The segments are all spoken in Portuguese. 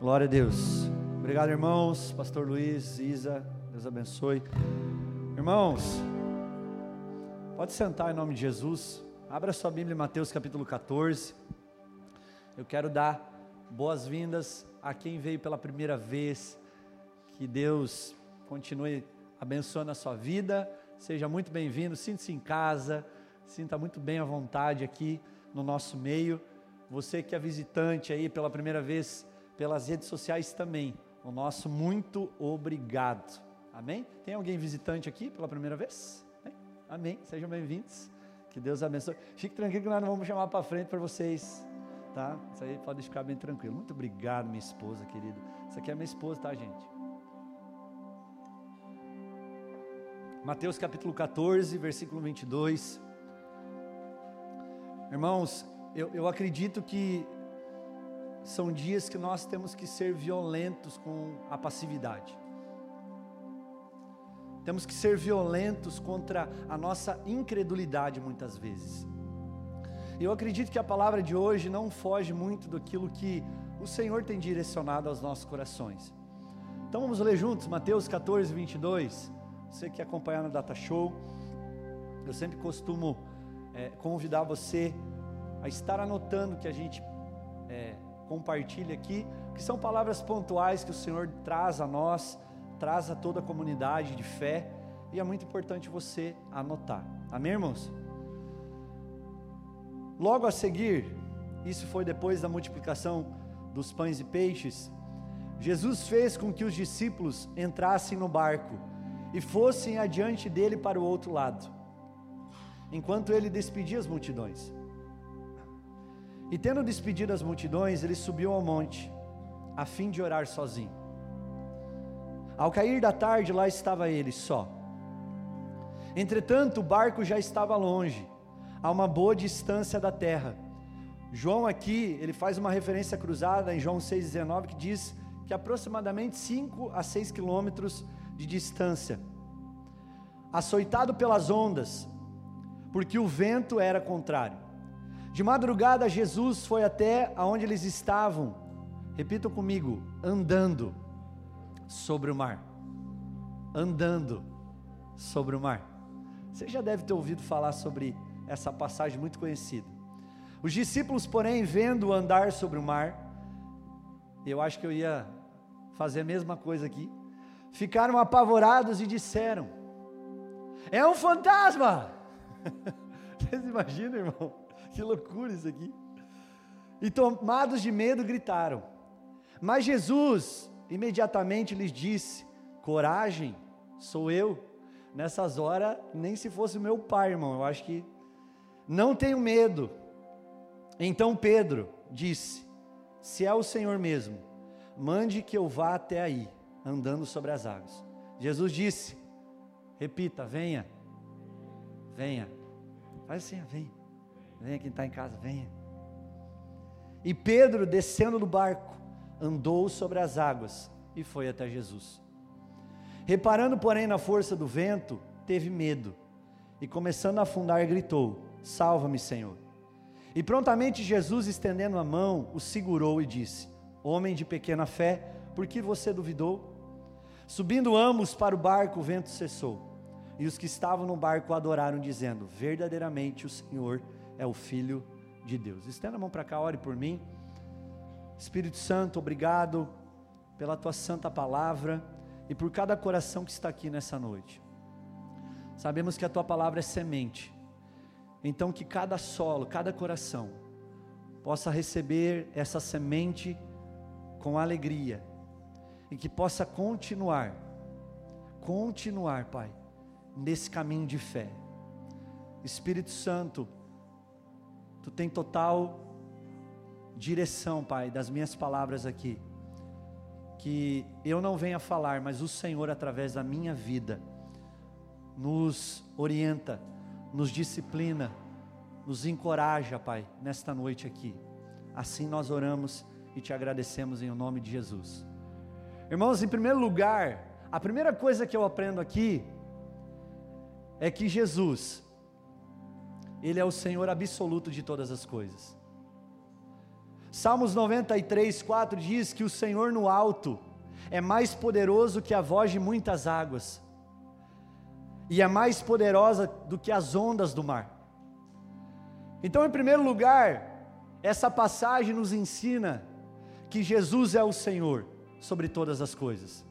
Glória a Deus. Obrigado, irmãos. Pastor Luiz, Isa, Deus abençoe. Irmãos, pode sentar em nome de Jesus. Abra sua Bíblia em Mateus capítulo 14. Eu quero dar boas-vindas a quem veio pela primeira vez. Que Deus continue abençoando a sua vida. Seja muito bem-vindo. Sinta-se em casa. Sinta muito bem à vontade aqui no nosso meio. Você que é visitante aí pela primeira vez pelas redes sociais também. O nosso muito obrigado. Amém? Tem alguém visitante aqui pela primeira vez? Amém. Sejam bem-vindos. Que Deus abençoe. Fique tranquilo que nós não vamos chamar para frente para vocês, tá? Isso aí pode ficar bem tranquilo. Muito obrigado, minha esposa querida. Isso aqui é minha esposa, tá, gente? Mateus capítulo 14, versículo 22. Irmãos, eu, eu acredito que são dias que nós temos que ser violentos com a passividade. Temos que ser violentos contra a nossa incredulidade muitas vezes. Eu acredito que a palavra de hoje não foge muito daquilo que o Senhor tem direcionado aos nossos corações. Então vamos ler juntos Mateus 14, 22. Você que acompanha no Data Show, eu sempre costumo é, convidar você a estar anotando que a gente é, compartilha aqui, que são palavras pontuais que o Senhor traz a nós, traz a toda a comunidade de fé, e é muito importante você anotar. Amém, irmãos? Logo a seguir, isso foi depois da multiplicação dos pães e peixes, Jesus fez com que os discípulos entrassem no barco e fossem adiante dele para o outro lado, enquanto ele despedia as multidões. E tendo despedido as multidões, ele subiu ao monte, a fim de orar sozinho. Ao cair da tarde, lá estava ele só. Entretanto, o barco já estava longe, a uma boa distância da terra. João aqui, ele faz uma referência cruzada em João 6,19, que diz que aproximadamente 5 a 6 quilômetros de distância. Açoitado pelas ondas, porque o vento era contrário. De madrugada, Jesus foi até aonde eles estavam, repitam comigo, andando sobre o mar. Andando sobre o mar. Você já deve ter ouvido falar sobre essa passagem muito conhecida. Os discípulos, porém, vendo andar sobre o mar, eu acho que eu ia fazer a mesma coisa aqui, ficaram apavorados e disseram: É um fantasma! Vocês imaginam, irmão? que loucura isso aqui. E tomados de medo gritaram. Mas Jesus imediatamente lhes disse: Coragem, sou eu. Nessas horas, nem se fosse meu pai, irmão, eu acho que não tenho medo. Então Pedro disse: Se é o Senhor mesmo, mande que eu vá até aí, andando sobre as águas. Jesus disse: Repita, venha, venha. Faz assim, venha. Venha quem está em casa, venha. E Pedro, descendo do barco, andou sobre as águas e foi até Jesus. Reparando, porém, na força do vento, teve medo e, começando a afundar, gritou: Salva-me, Senhor. E prontamente Jesus, estendendo a mão, o segurou e disse: Homem de pequena fé, por que você duvidou? Subindo ambos para o barco, o vento cessou. E os que estavam no barco adoraram, dizendo: Verdadeiramente o Senhor é o Filho de Deus. Estenda a mão para cá, ore por mim. Espírito Santo, obrigado pela tua santa palavra e por cada coração que está aqui nessa noite. Sabemos que a tua palavra é semente, então que cada solo, cada coração possa receber essa semente com alegria e que possa continuar, continuar, Pai, nesse caminho de fé. Espírito Santo, Tu tem total direção, Pai, das minhas palavras aqui. Que eu não venha falar, mas o Senhor, através da minha vida, nos orienta, nos disciplina, nos encoraja, Pai, nesta noite aqui. Assim nós oramos e te agradecemos em nome de Jesus. Irmãos, em primeiro lugar, a primeira coisa que eu aprendo aqui é que Jesus, ele é o Senhor absoluto de todas as coisas. Salmos 93, 4 diz que o Senhor no alto é mais poderoso que a voz de muitas águas, e é mais poderosa do que as ondas do mar. Então, em primeiro lugar, essa passagem nos ensina que Jesus é o Senhor sobre todas as coisas,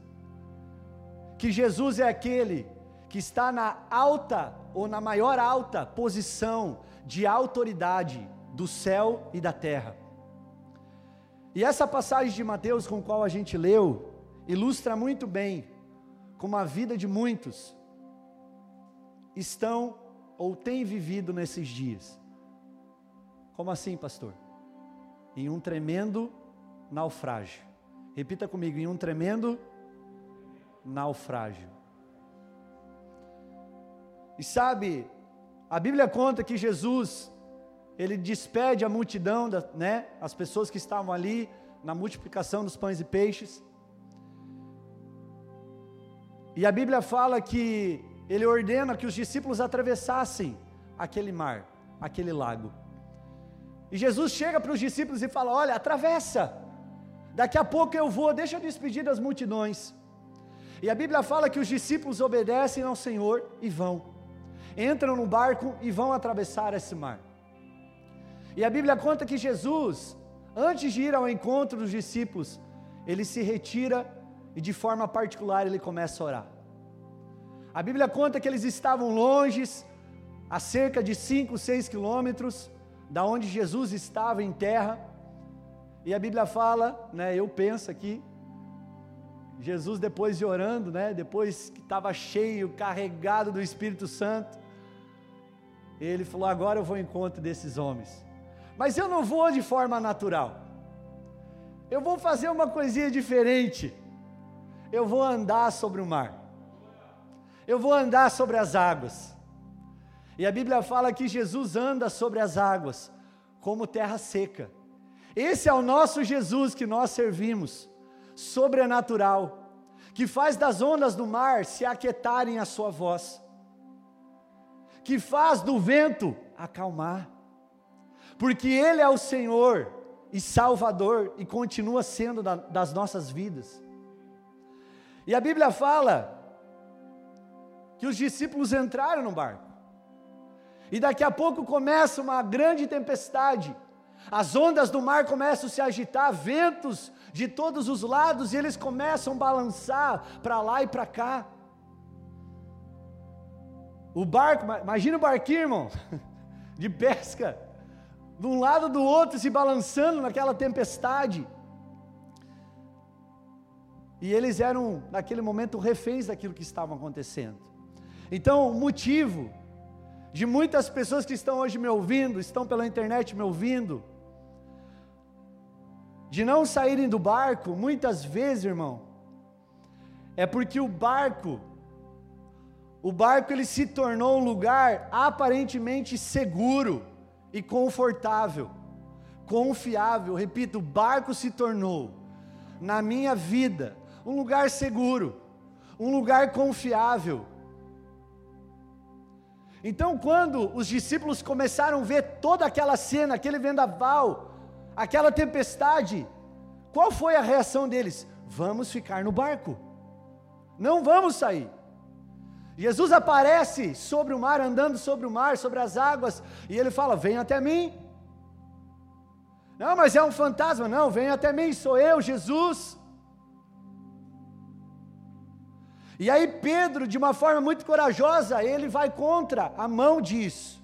que Jesus é aquele que está na alta ou na maior alta posição de autoridade do céu e da terra. E essa passagem de Mateus com qual a gente leu ilustra muito bem como a vida de muitos estão ou têm vivido nesses dias. Como assim, pastor? Em um tremendo naufrágio. Repita comigo, em um tremendo naufrágio. E sabe, a Bíblia conta que Jesus, ele despede a multidão, né, as pessoas que estavam ali na multiplicação dos pães e peixes. E a Bíblia fala que ele ordena que os discípulos atravessassem aquele mar, aquele lago. E Jesus chega para os discípulos e fala: Olha, atravessa, daqui a pouco eu vou, deixa eu despedir das multidões. E a Bíblia fala que os discípulos obedecem ao Senhor e vão, entram no barco e vão atravessar esse mar. E a Bíblia conta que Jesus, antes de ir ao encontro dos discípulos, ele se retira e de forma particular ele começa a orar. A Bíblia conta que eles estavam longe, a cerca de 5, 6 quilômetros, da onde Jesus estava em terra. E a Bíblia fala, né, eu penso aqui, Jesus depois de orando, né, depois que estava cheio, carregado do Espírito Santo, ele falou: agora eu vou ao encontro desses homens. Mas eu não vou de forma natural. Eu vou fazer uma coisinha diferente. Eu vou andar sobre o mar. Eu vou andar sobre as águas. E a Bíblia fala que Jesus anda sobre as águas, como terra seca. Esse é o nosso Jesus que nós servimos, sobrenatural, que faz das ondas do mar se aquietarem a sua voz, que faz do vento acalmar, porque Ele é o Senhor e Salvador e continua sendo da, das nossas vidas. E a Bíblia fala que os discípulos entraram no barco. E daqui a pouco começa uma grande tempestade. As ondas do mar começam a se agitar, ventos de todos os lados, e eles começam a balançar para lá e para cá. O barco, imagina o barquinho, irmão, de pesca, de um lado do outro se balançando naquela tempestade. E eles eram, naquele momento, reféns daquilo que estava acontecendo. Então, o motivo de muitas pessoas que estão hoje me ouvindo, estão pela internet me ouvindo, de não saírem do barco, muitas vezes, irmão, é porque o barco, o barco ele se tornou um lugar aparentemente seguro e confortável, confiável. Repito, o barco se tornou na minha vida um lugar seguro, um lugar confiável então, quando os discípulos começaram a ver toda aquela cena, aquele vendaval, aquela tempestade, qual foi a reação deles? Vamos ficar no barco, não vamos sair. Jesus aparece sobre o mar, andando sobre o mar, sobre as águas, e ele fala: Venha até mim. Não, mas é um fantasma. Não, venha até mim, sou eu, Jesus. E aí Pedro, de uma forma muito corajosa, ele vai contra a mão disso.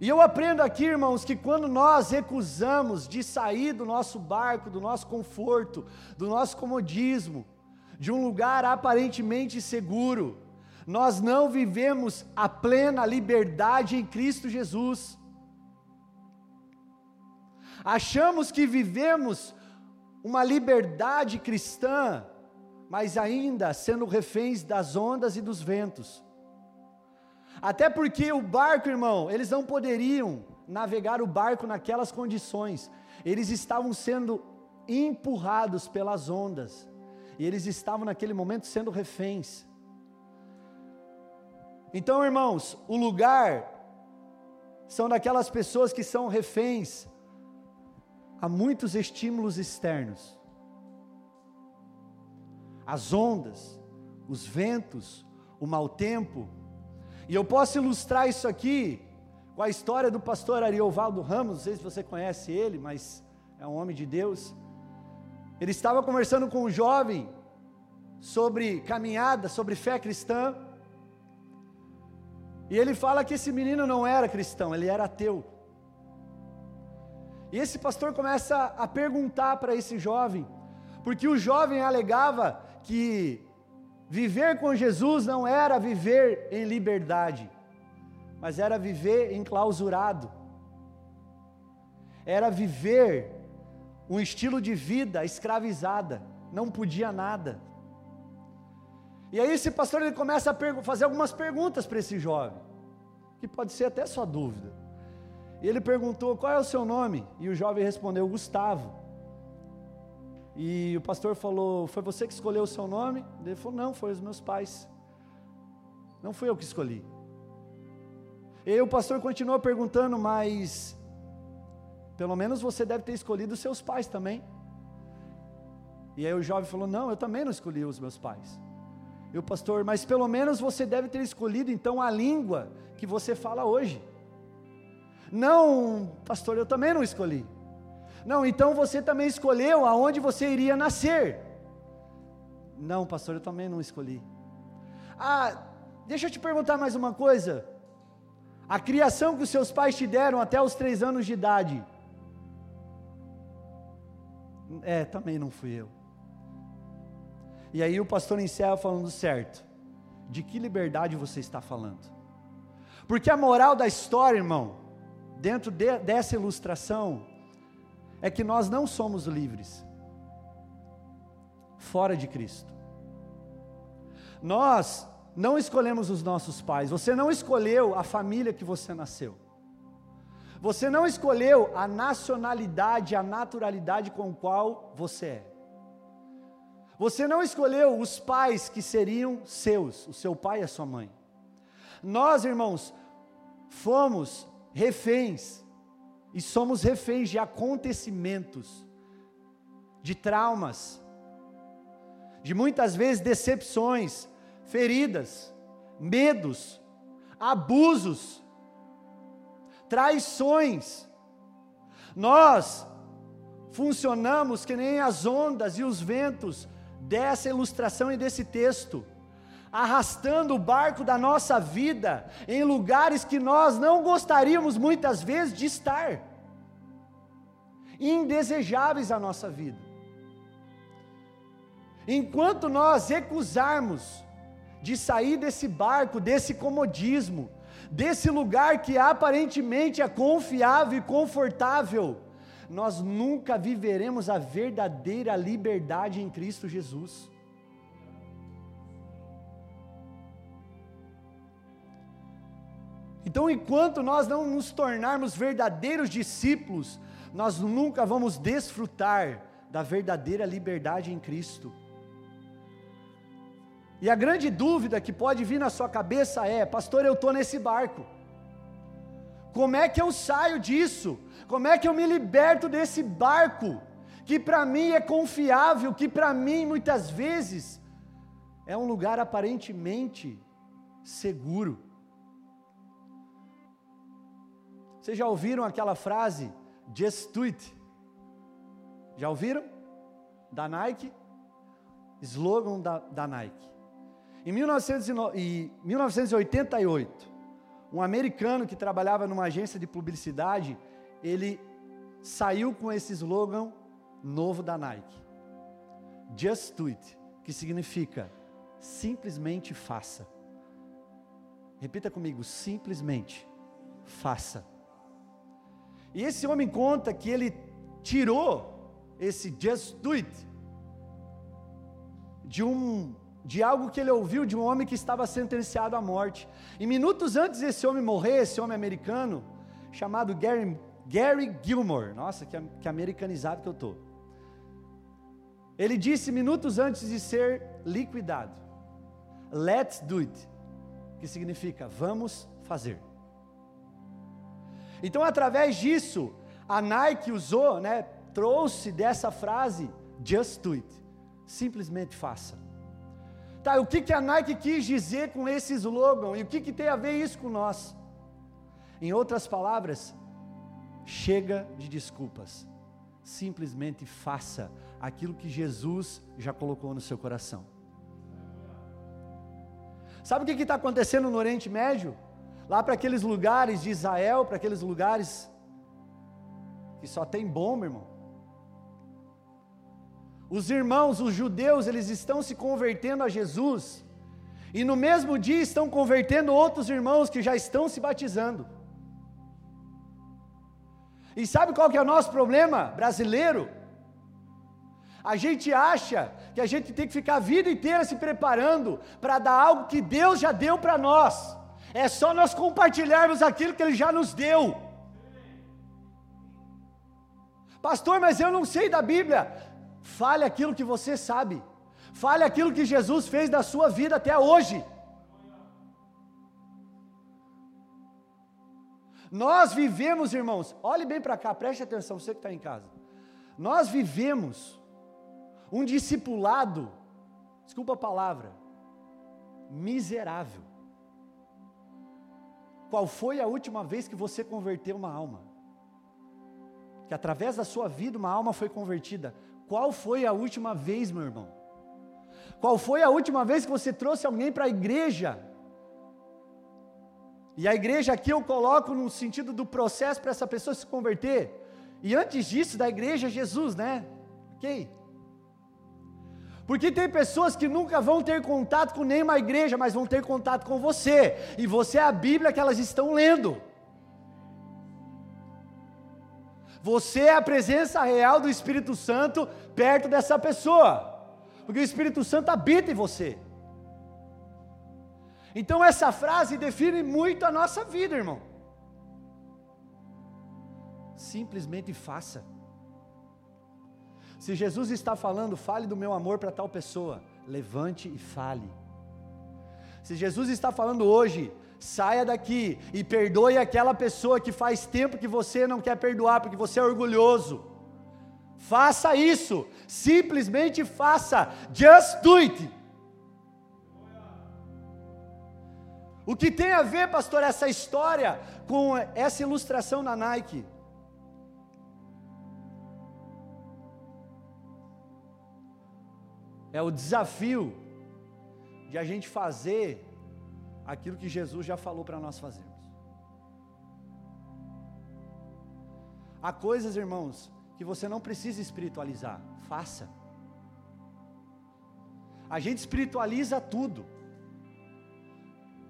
E eu aprendo aqui, irmãos, que quando nós recusamos de sair do nosso barco, do nosso conforto, do nosso comodismo, de um lugar aparentemente seguro, nós não vivemos a plena liberdade em Cristo Jesus. Achamos que vivemos uma liberdade cristã mas ainda sendo reféns das ondas e dos ventos. Até porque o barco, irmão, eles não poderiam navegar o barco naquelas condições, eles estavam sendo empurrados pelas ondas, e eles estavam naquele momento sendo reféns. Então, irmãos, o lugar são daquelas pessoas que são reféns a muitos estímulos externos. As ondas, os ventos, o mau tempo. E eu posso ilustrar isso aqui com a história do pastor Ariovaldo Ramos, não sei se você conhece ele, mas é um homem de Deus. Ele estava conversando com um jovem sobre caminhada, sobre fé cristã. E ele fala que esse menino não era cristão, ele era ateu. E esse pastor começa a perguntar para esse jovem, porque o jovem alegava que viver com Jesus não era viver em liberdade, mas era viver enclausurado, era viver um estilo de vida escravizada, não podia nada. E aí esse pastor ele começa a fazer algumas perguntas para esse jovem, que pode ser até sua dúvida. E ele perguntou: "Qual é o seu nome?" E o jovem respondeu: "Gustavo". E o pastor falou: "Foi você que escolheu o seu nome?" Ele falou: "Não, foi os meus pais. Não fui eu que escolhi." E aí o pastor continuou perguntando: "Mas pelo menos você deve ter escolhido os seus pais também." E aí o jovem falou: "Não, eu também não escolhi os meus pais." O pastor, mas pelo menos você deve ter escolhido então a língua que você fala hoje. Não, pastor, eu também não escolhi. Não, então você também escolheu aonde você iria nascer. Não, pastor, eu também não escolhi. Ah, deixa eu te perguntar mais uma coisa. A criação que os seus pais te deram até os três anos de idade. É, também não fui eu. E aí o pastor encerra falando certo. De que liberdade você está falando? Porque a moral da história, irmão, dentro de, dessa ilustração, é que nós não somos livres fora de Cristo. Nós não escolhemos os nossos pais, você não escolheu a família que você nasceu. Você não escolheu a nacionalidade, a naturalidade com qual você é. Você não escolheu os pais que seriam seus, o seu pai e a sua mãe. Nós, irmãos, fomos reféns, e somos reféns de acontecimentos, de traumas, de muitas vezes decepções, feridas, medos, abusos, traições. Nós funcionamos que nem as ondas e os ventos dessa ilustração e desse texto, arrastando o barco da nossa vida em lugares que nós não gostaríamos muitas vezes de estar, indesejáveis à nossa vida. Enquanto nós recusarmos de sair desse barco, desse comodismo, desse lugar que aparentemente é confiável e confortável, nós nunca viveremos a verdadeira liberdade em Cristo Jesus. Então, enquanto nós não nos tornarmos verdadeiros discípulos, nós nunca vamos desfrutar da verdadeira liberdade em Cristo. E a grande dúvida que pode vir na sua cabeça é: Pastor, eu estou nesse barco, como é que eu saio disso? Como é que eu me liberto desse barco que para mim é confiável, que para mim muitas vezes é um lugar aparentemente seguro? Vocês já ouviram aquela frase just do it? Já ouviram? Da Nike? Slogan da, da Nike. Em 1988, um americano que trabalhava numa agência de publicidade, ele saiu com esse slogan novo da Nike. Just do it, que significa simplesmente faça. Repita comigo, simplesmente faça. E esse homem conta que ele tirou esse just do it de um de algo que ele ouviu de um homem que estava sentenciado à morte. E minutos antes desse homem morrer, esse homem americano, chamado Gary Gary Gilmore, nossa, que, que americanizado que eu estou. Ele disse minutos antes de ser liquidado: Let's do it, que significa vamos fazer. Então, através disso, a Nike usou, né, trouxe dessa frase just do it. Simplesmente faça. Tá, o que, que a Nike quis dizer com esse slogan? E o que, que tem a ver isso com nós? Em outras palavras, chega de desculpas. Simplesmente faça aquilo que Jesus já colocou no seu coração. Sabe o que está acontecendo no Oriente Médio? Lá para aqueles lugares de Israel, para aqueles lugares que só tem bomba, irmão. Os irmãos, os judeus, eles estão se convertendo a Jesus, e no mesmo dia estão convertendo outros irmãos que já estão se batizando. E sabe qual que é o nosso problema brasileiro? A gente acha que a gente tem que ficar a vida inteira se preparando para dar algo que Deus já deu para nós. É só nós compartilharmos aquilo que Ele já nos deu. Pastor, mas eu não sei da Bíblia. Fale aquilo que você sabe. Fale aquilo que Jesus fez da sua vida até hoje. Nós vivemos, irmãos, olhe bem para cá, preste atenção, você que está em casa. Nós vivemos um discipulado, desculpa a palavra, miserável. Qual foi a última vez que você converteu uma alma? Que através da sua vida uma alma foi convertida. Qual foi a última vez, meu irmão? Qual foi a última vez que você trouxe alguém para a igreja? E a igreja aqui eu coloco no sentido do processo para essa pessoa se converter. E antes disso, da igreja, Jesus, né? Ok? Porque tem pessoas que nunca vão ter contato com nenhuma igreja, mas vão ter contato com você. E você é a Bíblia que elas estão lendo. Você é a presença real do Espírito Santo perto dessa pessoa. Porque o Espírito Santo habita em você. Então essa frase define muito a nossa vida, irmão. Simplesmente faça. Se Jesus está falando, fale do meu amor para tal pessoa, levante e fale. Se Jesus está falando hoje, saia daqui e perdoe aquela pessoa que faz tempo que você não quer perdoar porque você é orgulhoso. Faça isso, simplesmente faça, just do it. O que tem a ver, pastor, essa história com essa ilustração na Nike? É o desafio de a gente fazer aquilo que Jesus já falou para nós fazermos. Há coisas, irmãos, que você não precisa espiritualizar, faça. A gente espiritualiza tudo.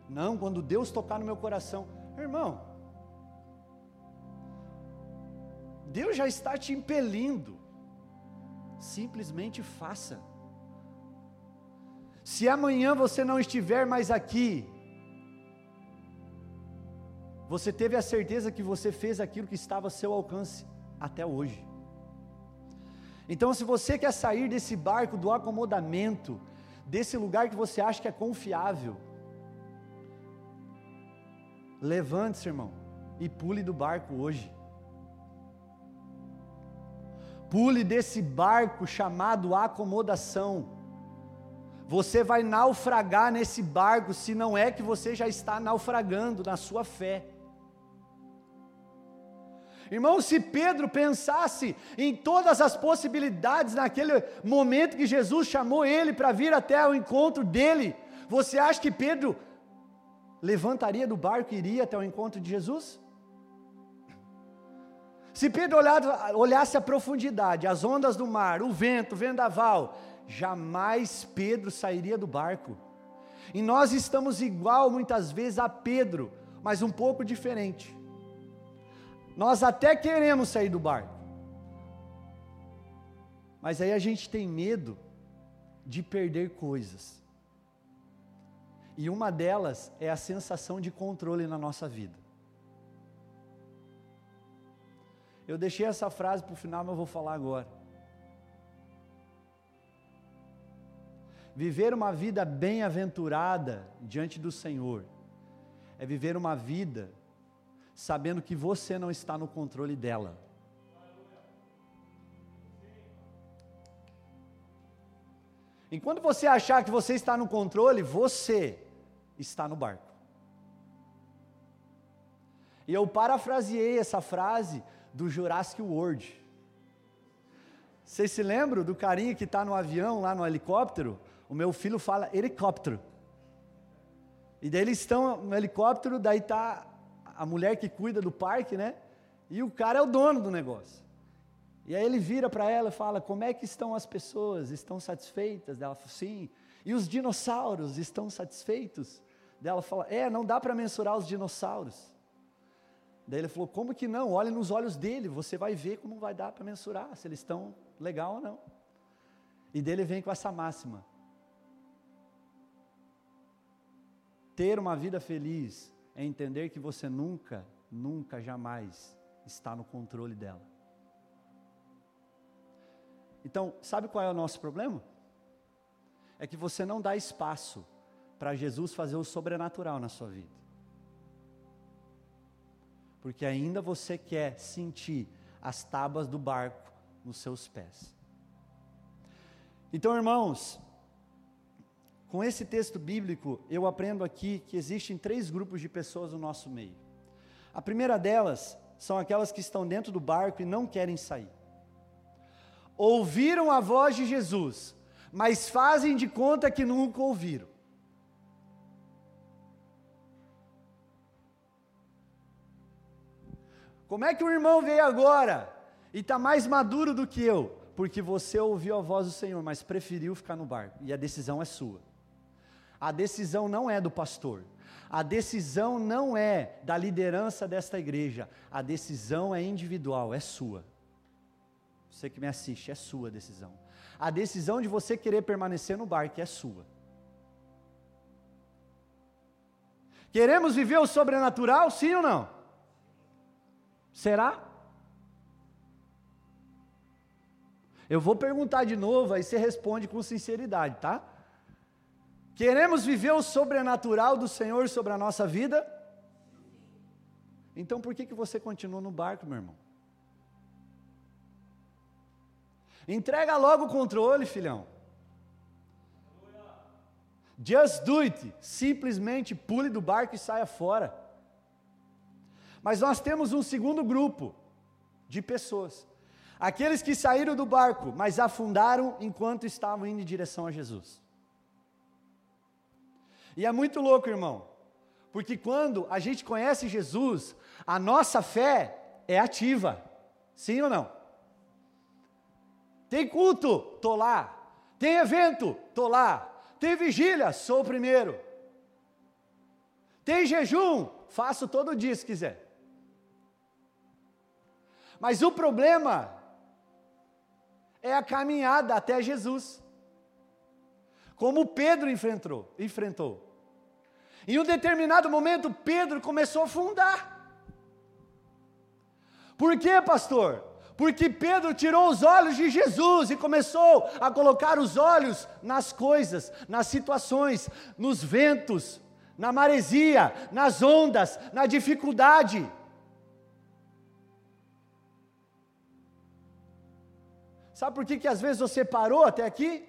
Não, quando Deus tocar no meu coração, irmão, Deus já está te impelindo, simplesmente faça. Se amanhã você não estiver mais aqui, você teve a certeza que você fez aquilo que estava a seu alcance até hoje. Então, se você quer sair desse barco do acomodamento, desse lugar que você acha que é confiável, Levante-se, irmão, e pule do barco hoje. Pule desse barco chamado acomodação. Você vai naufragar nesse barco se não é que você já está naufragando na sua fé. Irmão, se Pedro pensasse em todas as possibilidades naquele momento que Jesus chamou ele para vir até o encontro dele, você acha que Pedro levantaria do barco e iria até o encontro de Jesus? Se Pedro olhasse a profundidade, as ondas do mar, o vento, o vendaval, jamais Pedro sairia do barco. E nós estamos igual muitas vezes a Pedro, mas um pouco diferente. Nós até queremos sair do barco, mas aí a gente tem medo de perder coisas. E uma delas é a sensação de controle na nossa vida. Eu deixei essa frase para o final, mas eu vou falar agora. Viver uma vida bem-aventurada diante do Senhor é viver uma vida sabendo que você não está no controle dela. Enquanto você achar que você está no controle, você está no barco. E eu parafraseei essa frase do Jurassic World. Vocês se lembram do carinha que está no avião, lá no helicóptero? O meu filho fala helicóptero. E daí eles estão no helicóptero, daí está a mulher que cuida do parque, né? E o cara é o dono do negócio. E aí ele vira para ela e fala: Como é que estão as pessoas? Estão satisfeitas? Ela fala: Sim. E os dinossauros estão satisfeitos? Ela fala: É, não dá para mensurar os dinossauros. Daí ele falou: Como que não? Olhe nos olhos dele, você vai ver como vai dar para mensurar se eles estão legal ou não. E dele vem com essa máxima: Ter uma vida feliz é entender que você nunca, nunca, jamais está no controle dela. Então, sabe qual é o nosso problema? É que você não dá espaço para Jesus fazer o sobrenatural na sua vida. Porque ainda você quer sentir as tábuas do barco nos seus pés. Então, irmãos, com esse texto bíblico, eu aprendo aqui que existem três grupos de pessoas no nosso meio. A primeira delas são aquelas que estão dentro do barco e não querem sair ouviram a voz de Jesus, mas fazem de conta que nunca ouviram. Como é que o irmão veio agora e está mais maduro do que eu? Porque você ouviu a voz do Senhor, mas preferiu ficar no barco, e a decisão é sua. A decisão não é do pastor, a decisão não é da liderança desta igreja, a decisão é individual, é sua. Você que me assiste, é sua decisão. A decisão de você querer permanecer no barco é sua. Queremos viver o sobrenatural, sim ou não? Será? Eu vou perguntar de novo, aí você responde com sinceridade, tá? Queremos viver o sobrenatural do Senhor sobre a nossa vida? Então por que, que você continua no barco, meu irmão? Entrega logo o controle, filhão. Just do it. Simplesmente pule do barco e saia fora. Mas nós temos um segundo grupo de pessoas. Aqueles que saíram do barco, mas afundaram enquanto estavam indo em direção a Jesus. E é muito louco, irmão, porque quando a gente conhece Jesus, a nossa fé é ativa. Sim ou não? Tem culto? Tô lá. Tem evento? Tô lá. Tem vigília? Sou o primeiro. Tem jejum? Faço todo dia se quiser. Mas o problema é a caminhada até Jesus. Como Pedro enfrentou, enfrentou. Em um determinado momento, Pedro começou a afundar. Por quê, pastor? porque Pedro tirou os olhos de Jesus e começou a colocar os olhos nas coisas, nas situações, nos ventos, na maresia, nas ondas, na dificuldade. Sabe por que, que às vezes você parou até aqui?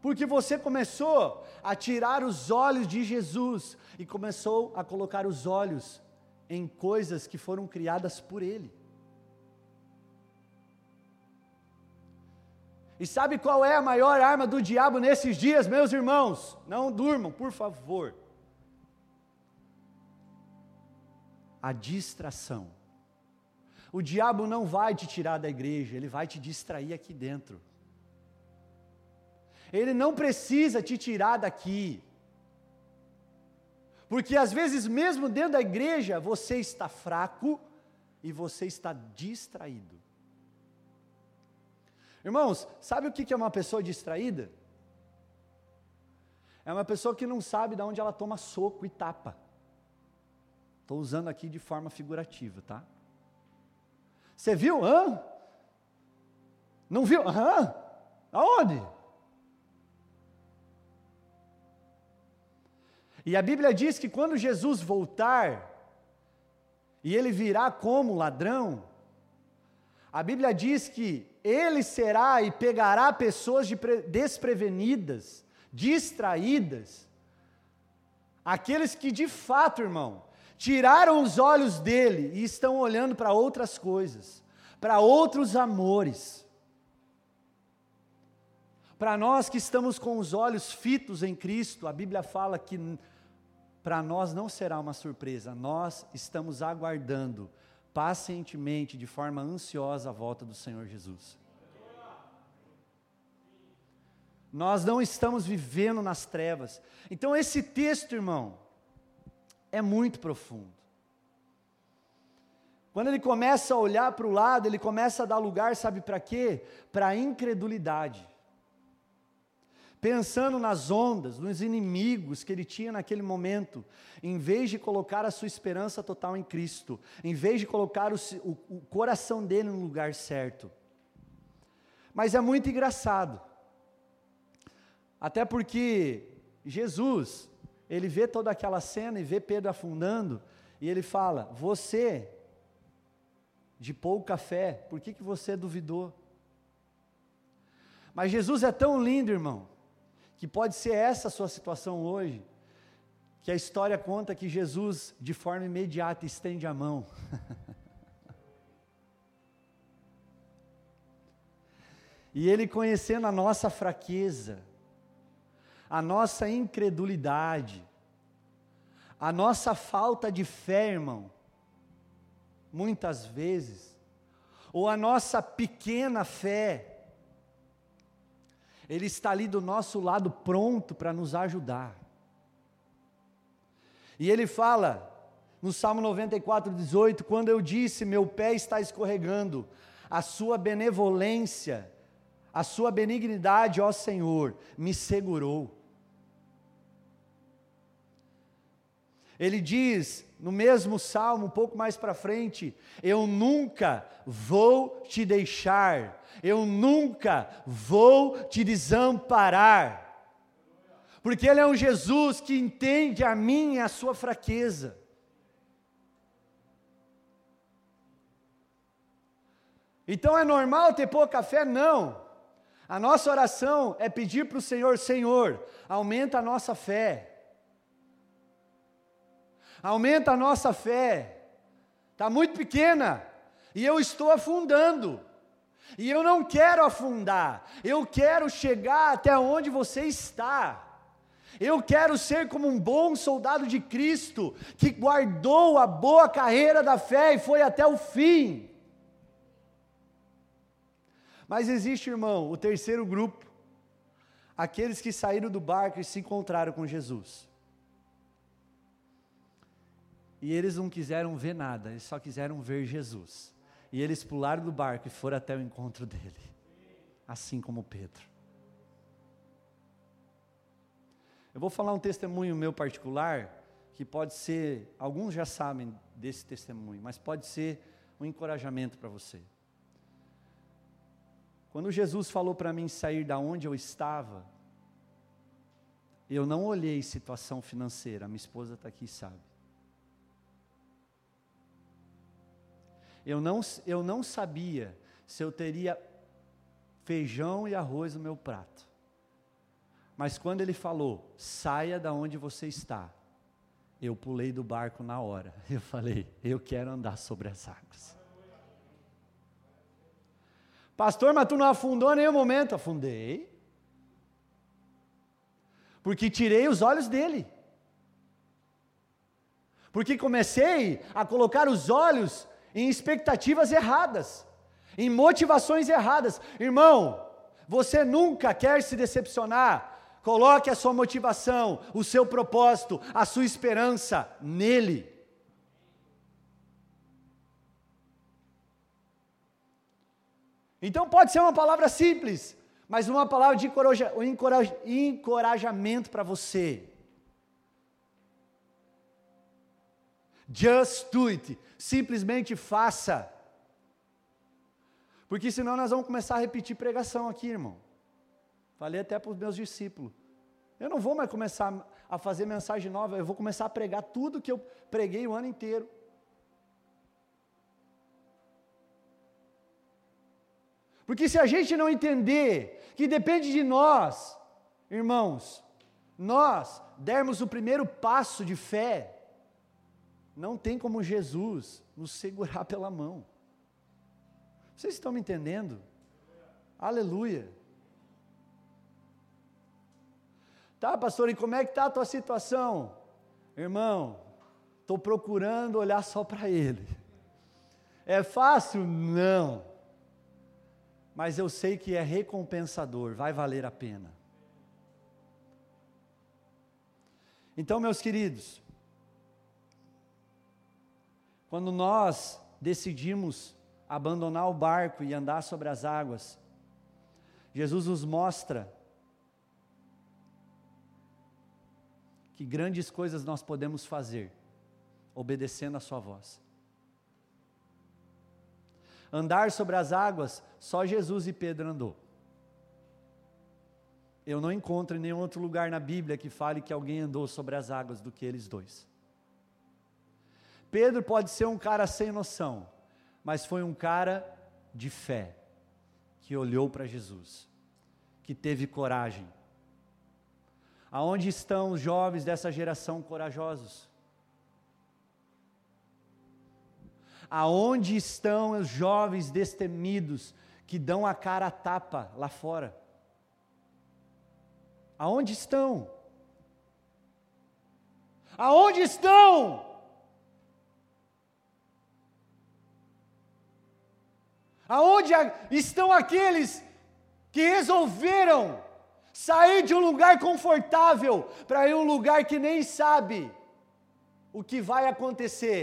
Porque você começou a tirar os olhos de Jesus e começou a colocar os olhos em coisas que foram criadas por Ele. E sabe qual é a maior arma do diabo nesses dias, meus irmãos? Não durmam, por favor. A distração. O diabo não vai te tirar da igreja, ele vai te distrair aqui dentro. Ele não precisa te tirar daqui. Porque às vezes, mesmo dentro da igreja, você está fraco e você está distraído. Irmãos, sabe o que é uma pessoa distraída? É uma pessoa que não sabe de onde ela toma soco e tapa. Estou usando aqui de forma figurativa, tá? Você viu? Hã? Não viu? Hã? Aonde? E a Bíblia diz que quando Jesus voltar, e ele virá como ladrão, A Bíblia diz que ele será e pegará pessoas desprevenidas, distraídas, aqueles que de fato, irmão, tiraram os olhos dele e estão olhando para outras coisas, para outros amores. Para nós que estamos com os olhos fitos em Cristo, a Bíblia fala que para nós não será uma surpresa, nós estamos aguardando pacientemente, de forma ansiosa, a volta do Senhor Jesus. Nós não estamos vivendo nas trevas. Então, esse texto, irmão, é muito profundo. Quando ele começa a olhar para o lado, ele começa a dar lugar, sabe para quê? Para a incredulidade pensando nas ondas, nos inimigos que ele tinha naquele momento, em vez de colocar a sua esperança total em Cristo, em vez de colocar o, o, o coração dele no lugar certo. Mas é muito engraçado, até porque Jesus, ele vê toda aquela cena e vê Pedro afundando, e ele fala: Você, de pouca fé, por que, que você duvidou? Mas Jesus é tão lindo, irmão, que pode ser essa a sua situação hoje, que a história conta que Jesus, de forma imediata, estende a mão. e Ele conhecendo a nossa fraqueza, a nossa incredulidade, a nossa falta de fé, irmão, muitas vezes, ou a nossa pequena fé, ele está ali do nosso lado pronto para nos ajudar. E ele fala no Salmo 94, 18: Quando eu disse, meu pé está escorregando, a sua benevolência, a sua benignidade, ó Senhor, me segurou. Ele diz no mesmo salmo, um pouco mais para frente: Eu nunca vou te deixar, eu nunca vou te desamparar. Porque Ele é um Jesus que entende a minha e a sua fraqueza. Então é normal ter pouca fé? Não. A nossa oração é pedir para o Senhor: Senhor, aumenta a nossa fé aumenta a nossa fé. Está muito pequena e eu estou afundando. E eu não quero afundar, eu quero chegar até onde você está. Eu quero ser como um bom soldado de Cristo, que guardou a boa carreira da fé e foi até o fim. Mas existe, irmão, o terceiro grupo, aqueles que saíram do barco e se encontraram com Jesus. E eles não quiseram ver nada, eles só quiseram ver Jesus. E eles pularam do barco e foram até o encontro dele, assim como Pedro. Eu vou falar um testemunho meu particular, que pode ser, alguns já sabem desse testemunho, mas pode ser um encorajamento para você. Quando Jesus falou para mim sair da onde eu estava, eu não olhei situação financeira, minha esposa está aqui sabe. Eu não, eu não sabia se eu teria feijão e arroz no meu prato. Mas quando ele falou, saia da onde você está, eu pulei do barco na hora. Eu falei, eu quero andar sobre as águas. Pastor, mas tu não afundou nenhum momento. Afundei. Porque tirei os olhos dele. Porque comecei a colocar os olhos em expectativas erradas, em motivações erradas. Irmão, você nunca quer se decepcionar. Coloque a sua motivação, o seu propósito, a sua esperança nele. Então pode ser uma palavra simples, mas uma palavra de encoraja, encorajamento para você. Just do it. Simplesmente faça. Porque senão nós vamos começar a repetir pregação aqui, irmão. Falei até para os meus discípulos. Eu não vou mais começar a fazer mensagem nova, eu vou começar a pregar tudo que eu preguei o ano inteiro. Porque se a gente não entender que depende de nós, irmãos, nós dermos o primeiro passo de fé, não tem como Jesus nos segurar pela mão. Vocês estão me entendendo? Aleluia. Tá, pastor, e como é que está a tua situação? Irmão, estou procurando olhar só para Ele. É fácil? Não. Mas eu sei que é recompensador, vai valer a pena. Então, meus queridos, quando nós decidimos abandonar o barco e andar sobre as águas, Jesus nos mostra que grandes coisas nós podemos fazer obedecendo a Sua voz. Andar sobre as águas, só Jesus e Pedro andou. Eu não encontro em nenhum outro lugar na Bíblia que fale que alguém andou sobre as águas do que eles dois. Pedro pode ser um cara sem noção, mas foi um cara de fé, que olhou para Jesus, que teve coragem. Aonde estão os jovens dessa geração corajosos? Aonde estão os jovens destemidos que dão a cara a tapa lá fora? Aonde estão? Aonde estão? Aonde estão aqueles que resolveram sair de um lugar confortável para ir um lugar que nem sabe o que vai acontecer?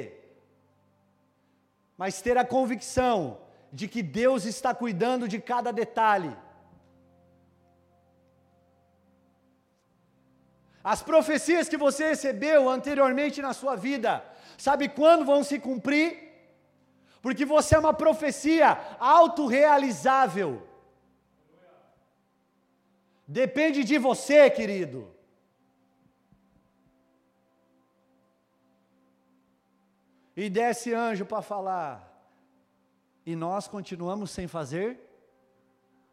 Mas ter a convicção de que Deus está cuidando de cada detalhe. As profecias que você recebeu anteriormente na sua vida, sabe quando vão se cumprir? Porque você é uma profecia autorrealizável. Depende de você, querido. E desce anjo para falar, e nós continuamos sem fazer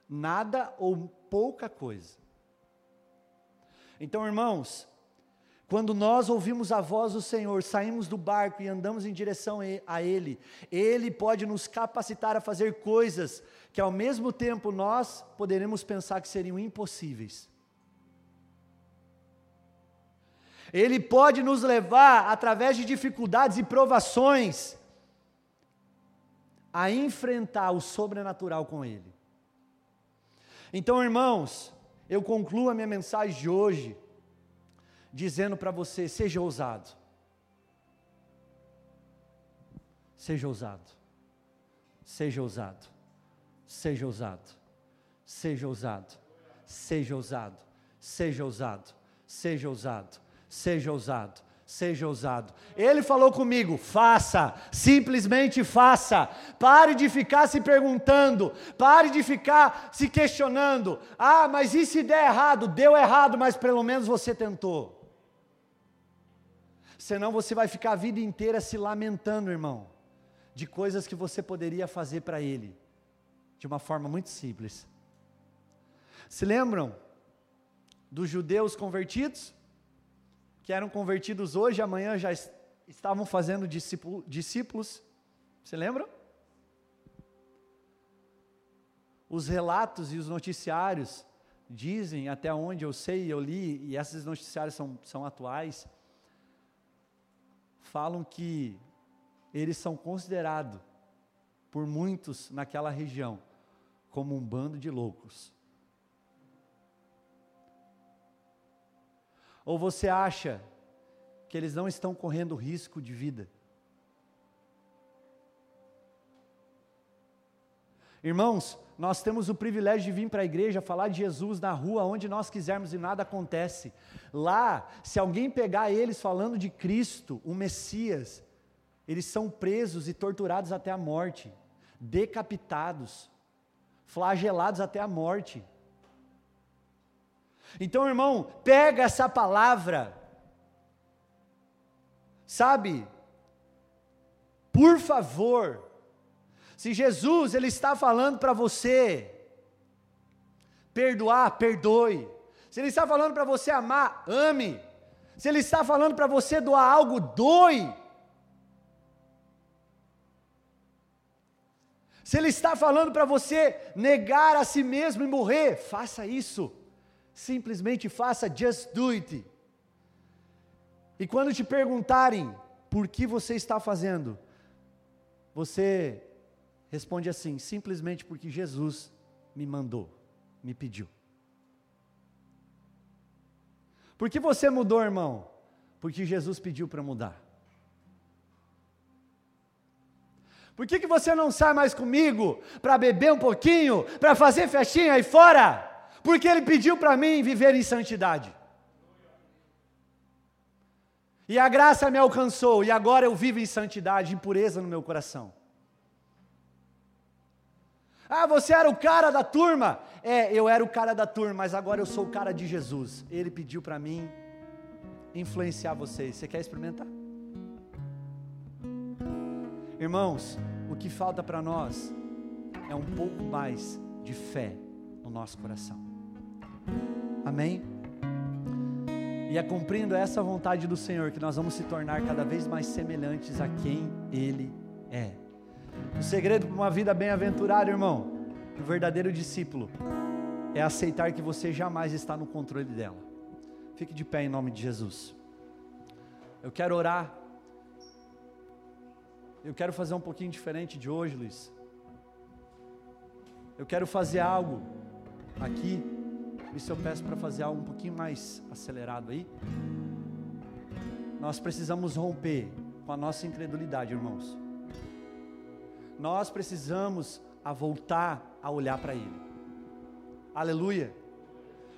nada ou pouca coisa. Então, irmãos, quando nós ouvimos a voz do Senhor, saímos do barco e andamos em direção a Ele, Ele pode nos capacitar a fazer coisas que ao mesmo tempo nós poderemos pensar que seriam impossíveis. Ele pode nos levar, através de dificuldades e provações, a enfrentar o sobrenatural com Ele. Então, irmãos, eu concluo a minha mensagem de hoje dizendo para você: seja ousado. Seja ousado. Seja ousado. Seja ousado. Seja ousado. Seja ousado. Seja ousado. Seja ousado. Seja ousado seja ousado. Ele falou comigo: faça, simplesmente faça. Pare de ficar se perguntando, pare de ficar se questionando. Ah, mas e se der errado? Deu errado, mas pelo menos você tentou senão você vai ficar a vida inteira se lamentando, irmão, de coisas que você poderia fazer para Ele, de uma forma muito simples. Se lembram dos judeus convertidos? Que eram convertidos hoje, amanhã já estavam fazendo discípulos. Se lembram? Os relatos e os noticiários dizem, até onde eu sei, eu li, e esses noticiários são, são atuais, falam que eles são considerados por muitos naquela região como um bando de loucos. Ou você acha que eles não estão correndo risco de vida? Irmãos, nós temos o privilégio de vir para a igreja falar de Jesus na rua, onde nós quisermos e nada acontece. Lá, se alguém pegar eles falando de Cristo, o Messias, eles são presos e torturados até a morte, decapitados, flagelados até a morte. Então, irmão, pega essa palavra, sabe? Por favor, Se Jesus ele está falando para você perdoar, perdoe. Se ele está falando para você amar, ame. Se ele está falando para você doar algo, doe. Se ele está falando para você negar a si mesmo e morrer, faça isso. Simplesmente faça, just do it. E quando te perguntarem por que você está fazendo, você responde assim: simplesmente porque Jesus me mandou, me pediu. Por que você mudou, irmão? Porque Jesus pediu para mudar. Por que, que você não sai mais comigo para beber um pouquinho, para fazer festinha aí fora? Porque Ele pediu para mim viver em santidade. E a graça me alcançou, e agora eu vivo em santidade, em pureza no meu coração. Ah, você era o cara da turma? É, eu era o cara da turma, mas agora eu sou o cara de Jesus. Ele pediu para mim influenciar vocês. Você quer experimentar? Irmãos, o que falta para nós é um pouco mais de fé no nosso coração. Amém? E é cumprindo essa vontade do Senhor que nós vamos se tornar cada vez mais semelhantes a quem Ele é. O segredo para uma vida bem-aventurada, irmão, o verdadeiro discípulo, é aceitar que você jamais está no controle dela. Fique de pé em nome de Jesus. Eu quero orar. Eu quero fazer um pouquinho diferente de hoje, Luiz. Eu quero fazer algo aqui. Isso eu peço para fazer algo um pouquinho mais acelerado aí. Nós precisamos romper com a nossa incredulidade, irmãos nós precisamos a voltar a olhar para Ele. Aleluia.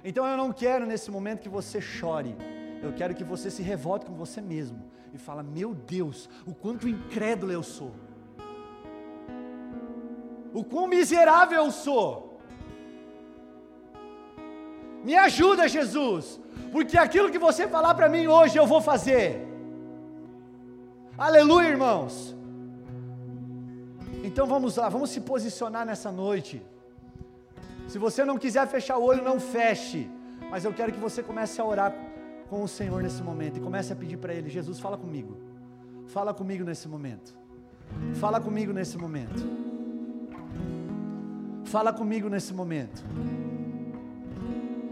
Então eu não quero nesse momento que você chore. Eu quero que você se revolte com você mesmo e fala: "Meu Deus, o quanto incrédulo eu sou. O quão miserável eu sou. Me ajuda, Jesus, porque aquilo que você falar para mim hoje eu vou fazer. Aleluia, irmãos. Então vamos lá, vamos se posicionar nessa noite. Se você não quiser fechar o olho, não feche. Mas eu quero que você comece a orar com o Senhor nesse momento e comece a pedir para Ele: Jesus, fala comigo. Fala comigo nesse momento. Fala comigo nesse momento. Fala comigo nesse momento.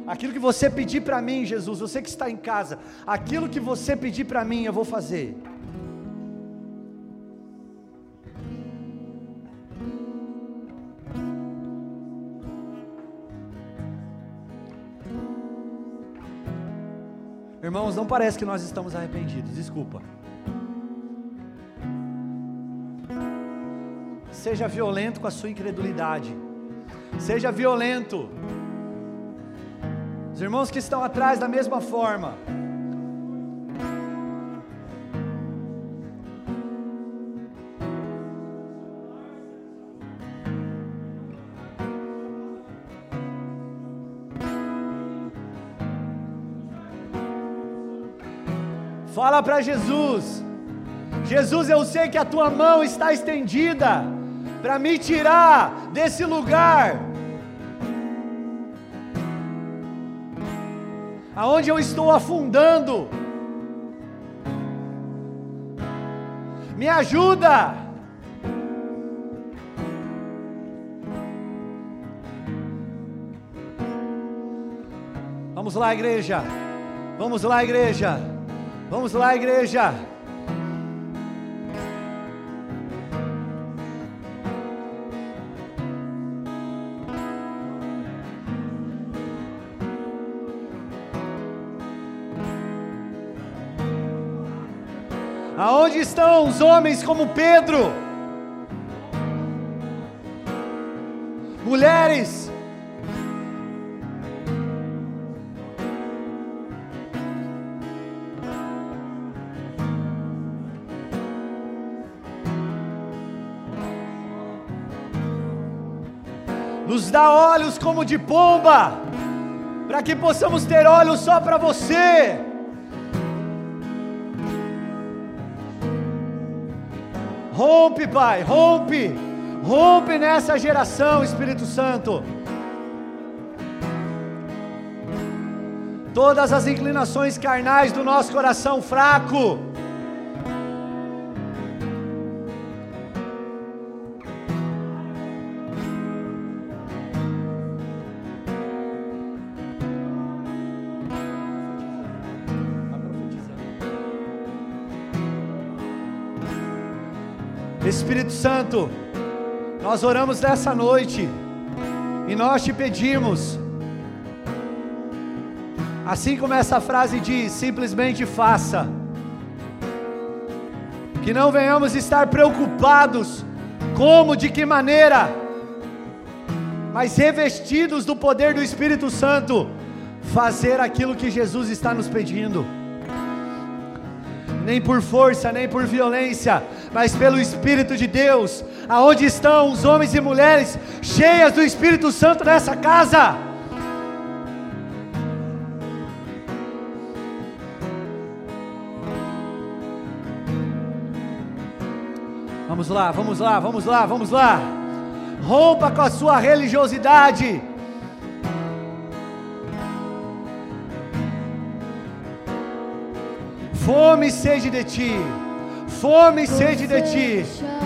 Aquilo que você pedir para mim, Jesus, você que está em casa, aquilo que você pedir para mim, eu vou fazer. Irmãos, não parece que nós estamos arrependidos, desculpa. Seja violento com a sua incredulidade. Seja violento. Os irmãos que estão atrás, da mesma forma. Fala para Jesus. Jesus, eu sei que a tua mão está estendida para me tirar desse lugar. Aonde eu estou afundando. Me ajuda. Vamos lá, igreja. Vamos lá, igreja. Vamos lá, igreja. Aonde estão os homens como Pedro? Mulheres nos dá olhos como de pomba, para que possamos ter olhos só para você. Rompe, Pai, rompe Rompe nessa geração, Espírito Santo. Todas as inclinações carnais do nosso coração fraco. Espírito Santo, nós oramos nessa noite e nós te pedimos, assim como essa frase diz, simplesmente faça, que não venhamos estar preocupados como, de que maneira, mas revestidos do poder do Espírito Santo, fazer aquilo que Jesus está nos pedindo. Nem por força, nem por violência, mas pelo Espírito de Deus. Aonde estão os homens e mulheres cheias do Espírito Santo nessa casa? Vamos lá, vamos lá, vamos lá, vamos lá. Rompa com a sua religiosidade Fome sede de ti. Fome e sede de ti.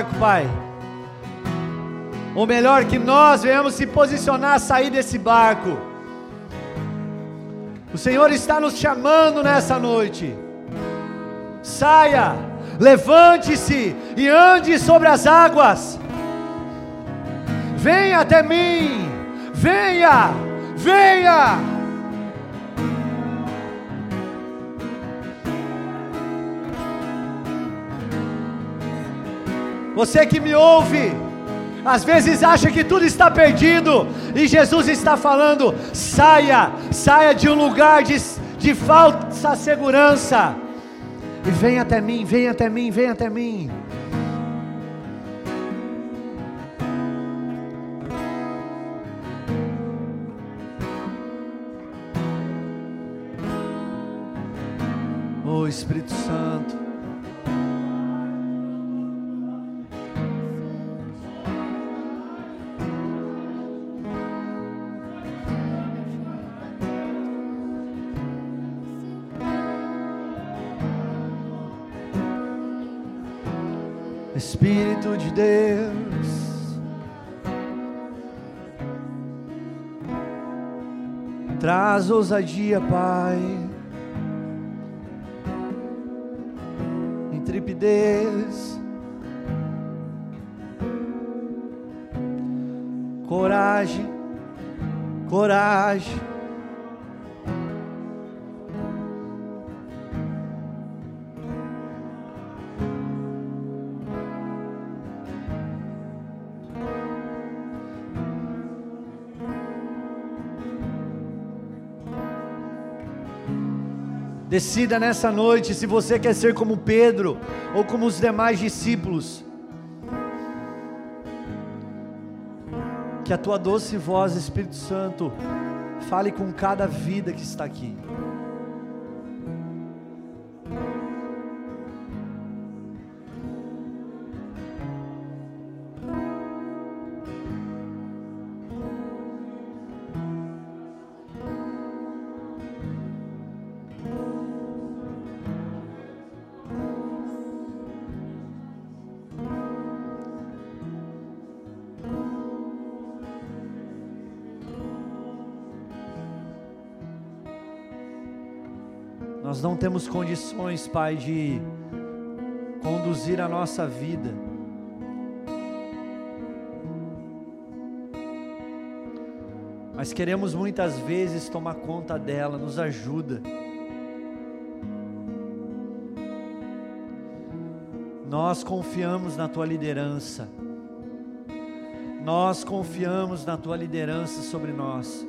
Barco, Pai. Ou melhor, que nós venhamos se posicionar sair desse barco. O Senhor está nos chamando nessa noite. Saia, levante-se e ande sobre as águas. Venha até mim, venha, venha. Você que me ouve, às vezes acha que tudo está perdido, e Jesus está falando: saia, saia de um lugar de, de falsa segurança, e venha até mim, venha até mim, venha até mim. Oh Espírito Espírito de Deus. Traz ousadia, Pai, intrepidez, coragem, coragem. Decida nessa noite se você quer ser como Pedro ou como os demais discípulos. Que a tua doce voz, Espírito Santo, fale com cada vida que está aqui. Nós não temos condições, Pai, de conduzir a nossa vida. Mas queremos muitas vezes tomar conta dela, nos ajuda. Nós confiamos na tua liderança. Nós confiamos na tua liderança sobre nós.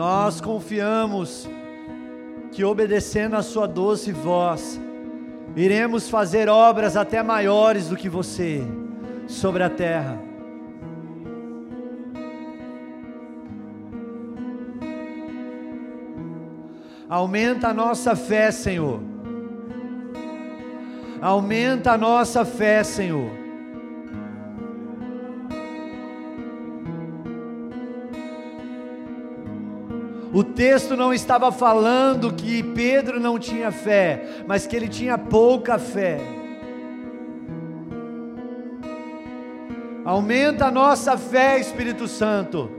Nós confiamos que obedecendo a Sua doce voz, iremos fazer obras até maiores do que você sobre a terra. Aumenta a nossa fé, Senhor. Aumenta a nossa fé, Senhor. O texto não estava falando que Pedro não tinha fé, mas que ele tinha pouca fé. Aumenta a nossa fé, Espírito Santo.